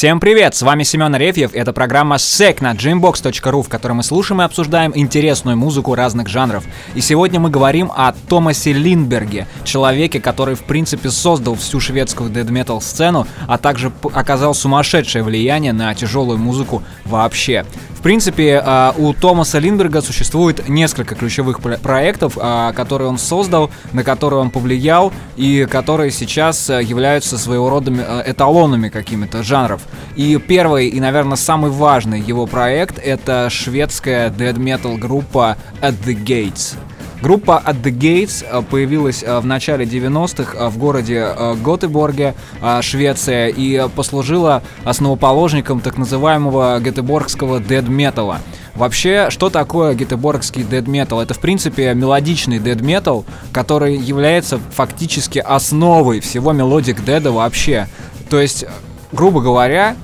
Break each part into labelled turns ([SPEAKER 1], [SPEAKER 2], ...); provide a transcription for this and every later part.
[SPEAKER 1] Всем привет, с вами Семен Арефьев, это программа SEC на gymbox.ru, в которой мы слушаем и обсуждаем интересную музыку разных жанров. И сегодня мы говорим о Томасе Линдберге, человеке, который в принципе создал всю шведскую metal сцену, а также оказал сумасшедшее влияние на тяжелую музыку вообще. В принципе, а, у Томаса Линдберга существует несколько ключевых проектов, а, которые он создал, на которые он повлиял и которые сейчас а, являются своего рода эталонами какими-то жанров. И первый и, наверное, самый важный его проект — это шведская metal группа At The Gates. Группа At The Gates э, появилась э, в начале 90-х э, в городе Готеборге, Швеция, и послужила основоположником так называемого гетеборгского metal. Вообще, что такое гетеборгский metal? Это, в принципе, мелодичный metal, который является фактически основой всего melodic death а вообще. То есть, грубо говоря,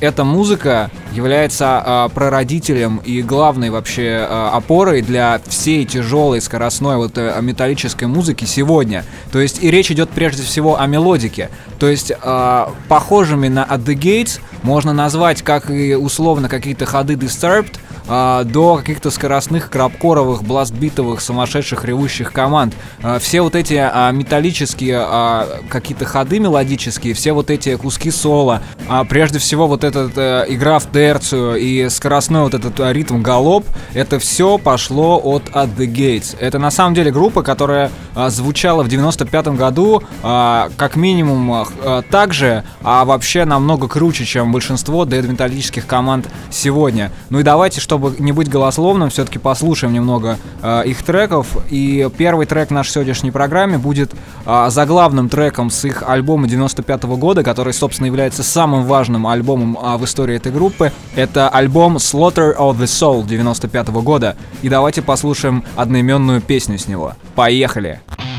[SPEAKER 1] эта музыка является э, прародителем и главной вообще э, опорой для всей тяжелой скоростной вот э, металлической музыки сегодня. То есть и речь идет прежде всего о мелодике. То есть э, похожими на At the Gates можно назвать как и условно какие-то ходы Disturbed, а, до каких-то скоростных крабкоровых, бластбитовых, сумасшедших ревущих команд. А, все вот эти а, металлические какие-то ходы мелодические, все вот эти куски соло, прежде всего вот эта а, игра в терцию и скоростной вот этот а, ритм галоп, это все пошло от At The Gates. Это на самом деле группа, которая звучала в 95 году как минимум а, так же, а вообще намного круче, чем большинство дэд-металлических команд сегодня. Ну и давайте, что чтобы не быть голословным, все-таки послушаем немного э, их треков. И первый трек нашей сегодняшней программе будет э, заглавным треком с их альбома 95 -го года, который, собственно, является самым важным альбомом э, в истории этой группы. Это альбом Slaughter of the Soul 95 -го года. И давайте послушаем одноименную песню с него. Поехали! Поехали!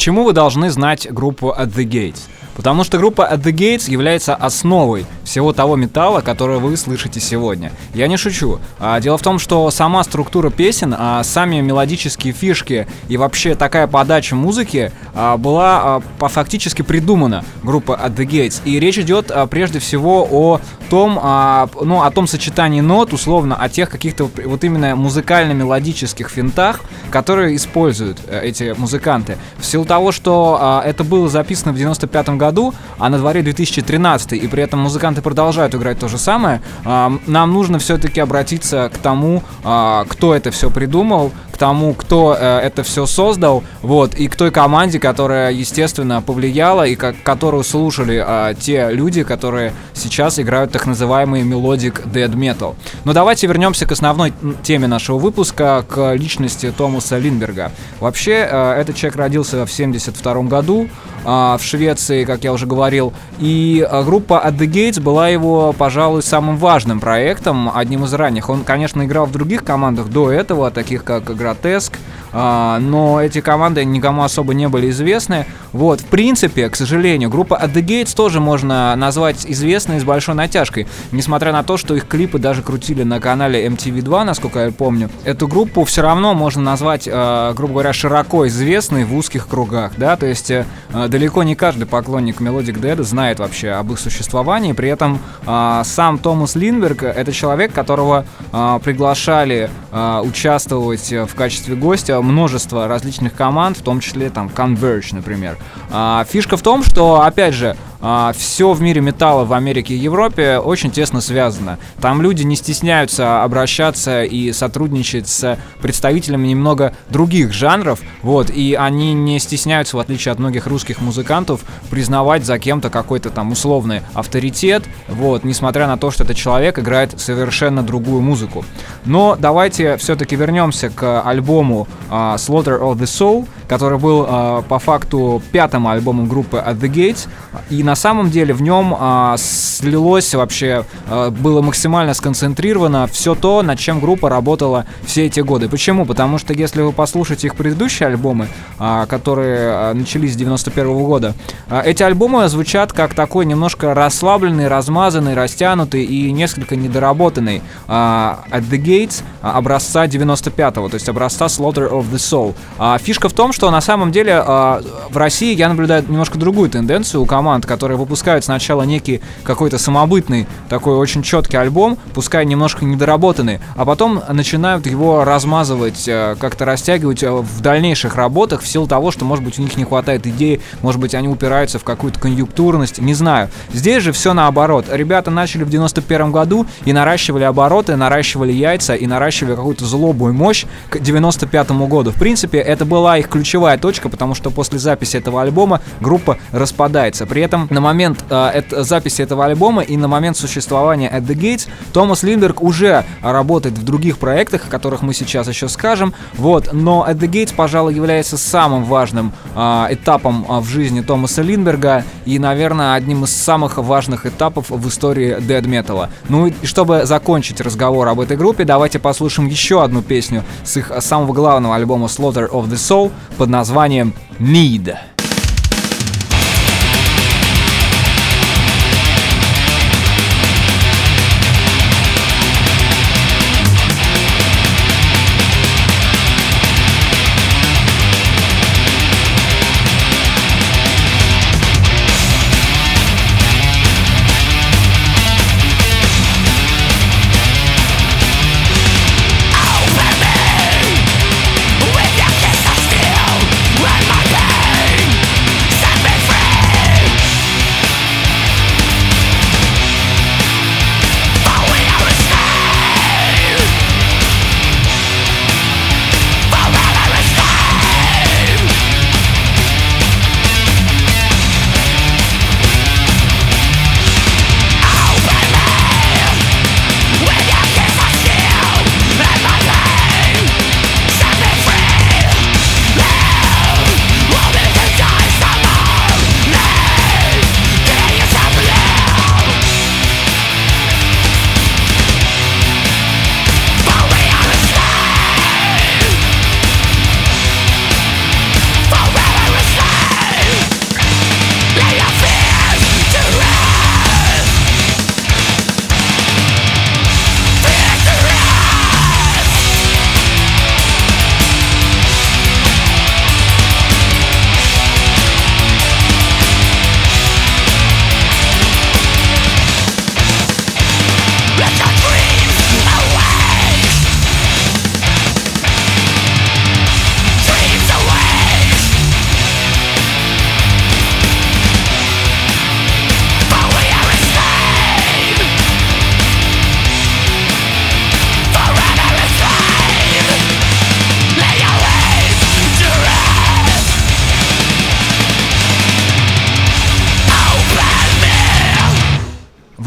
[SPEAKER 1] Почему вы должны знать группу At The Gates? Потому что группа At The Gates является основой всего того металла, который вы слышите сегодня. Я не шучу. А, дело в том, что сама структура песен, а сами мелодические фишки и вообще такая подача музыки а, была по фактически придумана группа At The Gates. И речь идет прежде всего о том, ну, о том сочетании нот, условно, о тех каких-то вот именно музыкально-мелодических финтах, которые используют а, эти музыканты. В силу того, что это было записано в 95 году, а на дворе 2013, и при этом музыканты продолжают играть то же самое, нам нужно все-таки обратиться к тому, а, кто это все придумал, тому, кто э, это все создал, вот, и к той команде, которая, естественно, повлияла, и как, которую слушали э, те люди, которые сейчас играют так называемый melodic death metal. Но давайте вернемся к основной теме нашего выпуска, к личности Томаса Линберга. Вообще, э, этот человек родился в 72 году, а, в Швеции, как я уже говорил. И а, группа At The Gates была его, пожалуй, самым важным проектом, одним из ранних. Он, конечно, играл в других командах до этого, таких как Grotesque, а, но эти команды никому особо не были известны. Вот, в принципе, к сожалению, группа At The Gates тоже можно назвать известной с большой натяжкой, несмотря на то, что их клипы даже крутили на канале MTV2, насколько я помню. Эту группу все равно можно назвать, э, грубо говоря, широко известной в узких кругах, да, то есть э, далеко не каждый поклонник Melodic Dead знает вообще об их существовании, при этом сам Томас Линберг это человек, которого приглашали участвовать в качестве гостя множество различных команд, в том числе там Converge, например. А, фишка в том, что, опять же, а, все в мире металла в Америке и Европе очень тесно связано. Там люди не стесняются обращаться и сотрудничать с представителями немного других жанров, вот, и они не стесняются, в отличие от многих русских музыкантов, признавать за кем-то какой-то там условный авторитет, вот, несмотря на то, что этот человек играет совершенно другую музыку. Но давайте все-таки вернемся к альбому uh, Slaughter of the Soul, который был uh, по факту пятым альбомом группы At the Gates, и на самом деле в нем а, слилось вообще, а, было максимально сконцентрировано все то, над чем группа работала все эти годы. Почему? Потому что если вы послушаете их предыдущие альбомы, а, которые а, начались с 91 -го года, а, эти альбомы звучат как такой немножко расслабленный, размазанный, растянутый и несколько недоработанный а, At the Gates а, образца 95-го, то есть образца Slaughter of the Soul. А, фишка в том, что на самом деле а, в России я наблюдаю немножко другую тенденцию у команд, которые которые выпускают сначала некий какой-то самобытный, такой очень четкий альбом, пускай немножко недоработанный, а потом начинают его размазывать, э, как-то растягивать э, в дальнейших работах в силу того, что, может быть, у них не хватает идей, может быть, они упираются в какую-то конъюнктурность, не знаю. Здесь же все наоборот. Ребята начали в 91 году и наращивали обороты, наращивали яйца и наращивали какую-то злобу и мощь к 95 году. В принципе, это была их ключевая точка, потому что после записи этого альбома группа распадается. При этом на момент э, это, записи этого альбома и на момент существования At The Gates Томас Линдберг уже работает в других проектах, о которых мы сейчас еще скажем. Вот, но At The Gates, пожалуй, является самым важным э, этапом э, в жизни Томаса Линдберга и, наверное, одним из самых важных этапов в истории Dead Metal. Ну и чтобы закончить разговор об этой группе, давайте послушаем еще одну песню с их самого главного альбома Slaughter of the Soul под названием Need.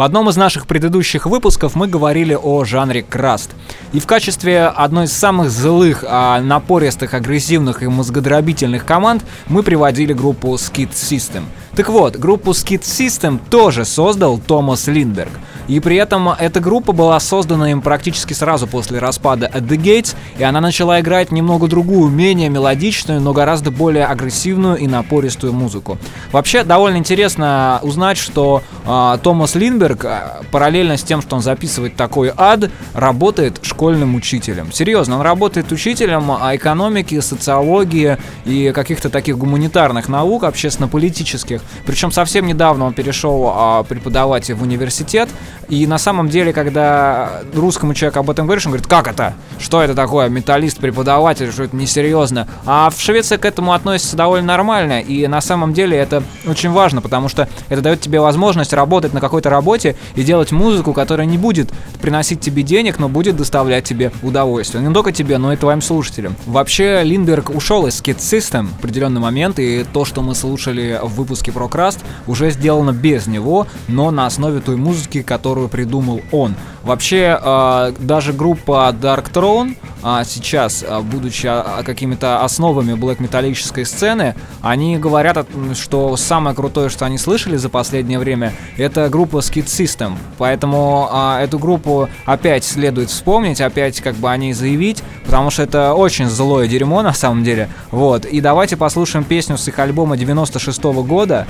[SPEAKER 1] Одном из наших предыдущих выпусков мы говорили о жанре краст. И в качестве одной из самых злых, а, напористых, агрессивных и мозгодробительных команд мы приводили группу Skid System. Так вот, группу Skid System тоже создал Томас Линдберг – и при этом эта группа была создана им практически сразу после распада At The Gates, и она начала играть немного другую, менее мелодичную, но гораздо более агрессивную и напористую музыку. Вообще, довольно интересно узнать, что э, Томас Линберг, э, параллельно с тем, что он записывает такой ад, работает школьным учителем. Серьезно, он работает учителем экономики, социологии и каких-то таких гуманитарных наук, общественно-политических. Причем совсем недавно он перешел э, преподавать в университет, и на самом деле, когда русскому человеку об этом говоришь, он говорит, как это? Что это такое? Металлист, преподаватель, что это несерьезно? А в Швеции к этому относятся довольно нормально. И на самом деле это очень важно, потому что это дает тебе возможность работать на какой-то работе и делать музыку, которая не будет приносить тебе денег, но будет доставлять тебе удовольствие. Не только тебе, но и твоим слушателям. Вообще, Линдберг ушел из Skid System в определенный момент, и то, что мы слушали в выпуске про Краст, уже сделано без него, но на основе той музыки, которая которую придумал он. Вообще, э, даже группа Dark Throne э, сейчас, э, будучи какими-то основами блэк металлической сцены, они говорят, что самое крутое, что они слышали за последнее время, это группа Skid System. Поэтому эту группу опять следует вспомнить, опять как бы о ней заявить, потому что это очень злое дерьмо на самом деле. Вот. И давайте послушаем песню с их альбома 96 -го года,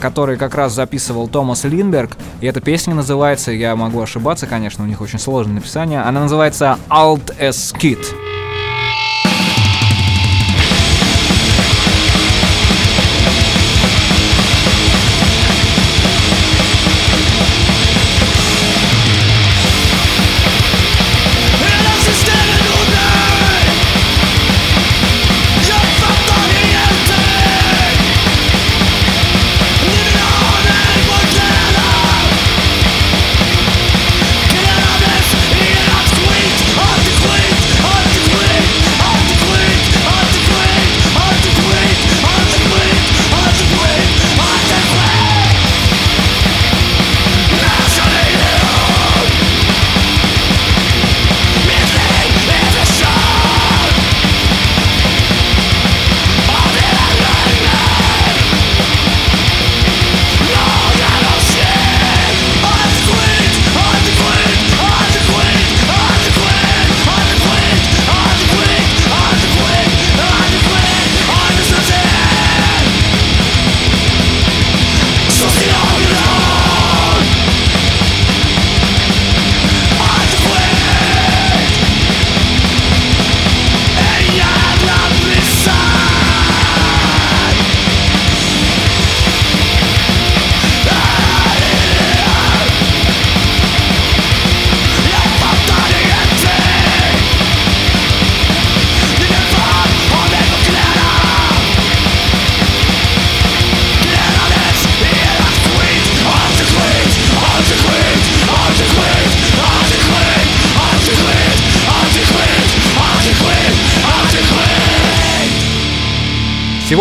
[SPEAKER 1] который как раз записывал Томас Линберг. И эта песня называется называется, я могу ошибаться, конечно, у них очень сложное написание, она называется Alt as Kid.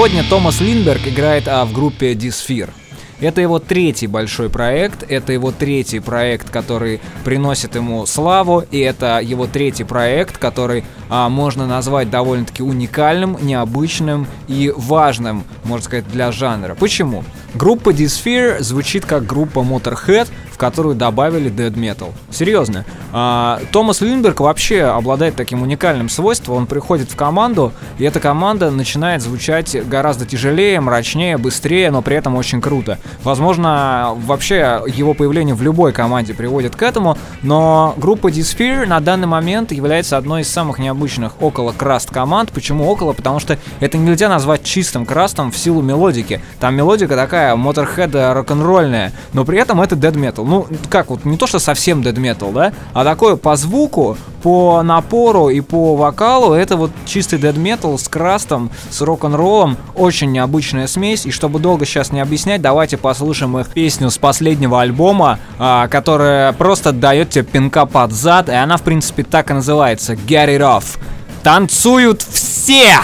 [SPEAKER 1] Сегодня Томас Линдберг играет а, в группе Dysphere. Это его третий большой проект, это его третий проект, который приносит ему славу, и это его третий проект, который а, можно назвать довольно-таки уникальным, необычным и важным, можно сказать, для жанра. Почему? Группа Dysphere звучит как группа Motorhead, которую добавили Dead Metal. Серьезно. А, Томас Линдберг вообще обладает таким уникальным свойством. Он приходит в команду, и эта команда начинает звучать гораздо тяжелее, мрачнее, быстрее, но при этом очень круто. Возможно, вообще его появление в любой команде приводит к этому, но группа Dysphere на данный момент является одной из самых необычных около краст команд. Почему около? Потому что это нельзя назвать чистым крастом в силу мелодики. Там мелодика такая моторхед рок-н-ролльная, но при этом это dead metal ну, как вот, не то, что совсем dead metal, да, а такое по звуку, по напору и по вокалу, это вот чистый dead metal с крастом, с рок-н-роллом, очень необычная смесь, и чтобы долго сейчас не объяснять, давайте послушаем их песню с последнего альбома, а, которая просто дает тебе пинка под зад, и она, в принципе, так и называется, Get It Off. Танцуют все!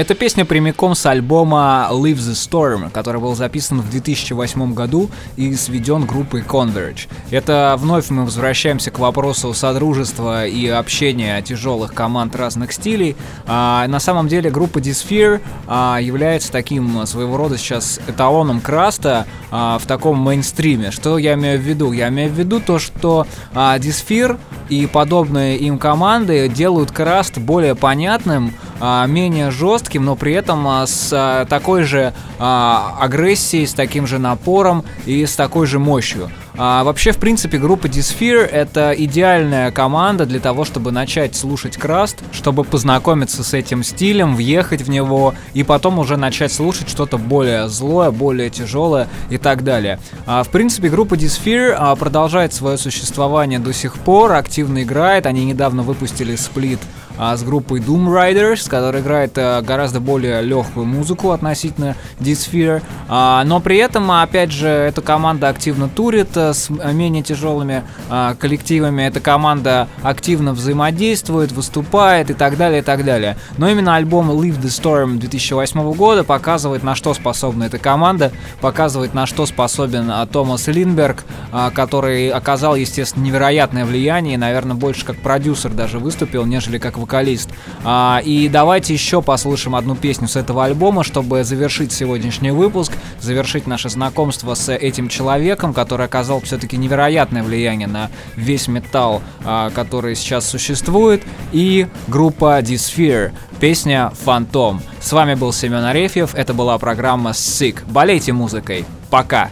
[SPEAKER 1] Эта песня прямиком с альбома Live the Storm, который был записан в 2008 году и сведен группой Converge. Это вновь мы возвращаемся к вопросу содружества и общения тяжелых команд разных стилей. А, на самом деле группа Dysphere а, является таким своего рода сейчас эталоном краста а, в таком мейнстриме. Что я имею в виду? Я имею в виду то, что а, Dysphere и подобные им команды делают краст более понятным, менее жестким, но при этом а, с а, такой же агрессией, с таким же напором и с такой же мощью. А, вообще, в принципе, группа Dysphere — это идеальная команда для того, чтобы начать слушать Краст, чтобы познакомиться с этим стилем, въехать в него и потом уже начать слушать что-то более злое, более тяжелое и так далее. А, в принципе, группа а, продолжает свое существование до сих пор, активно играет. Они недавно выпустили сплит а, с группой Doom Riders, которая играет а, гораздо более легкую музыку относительно Dysphere. А, но при этом, опять же, эта команда активно турит а, с менее тяжелыми а, коллективами. Эта команда активно взаимодействует, выступает и так далее, и так далее. Но именно альбом Leave the Storm 2008 года показывает, на что способна эта команда, показывает, на что способен а, Томас Линберг, а, который оказал, естественно, невероятное влияние и, наверное, больше как продюсер даже выступил, нежели как вокалист вокалист. А, и давайте еще послушаем одну песню с этого альбома, чтобы завершить сегодняшний выпуск, завершить наше знакомство с этим человеком, который оказал все-таки невероятное влияние на весь металл, а, который сейчас существует, и группа Dysphere, песня «Фантом». С вами был Семен Арефьев, это была программа «Sick». Болейте музыкой. Пока!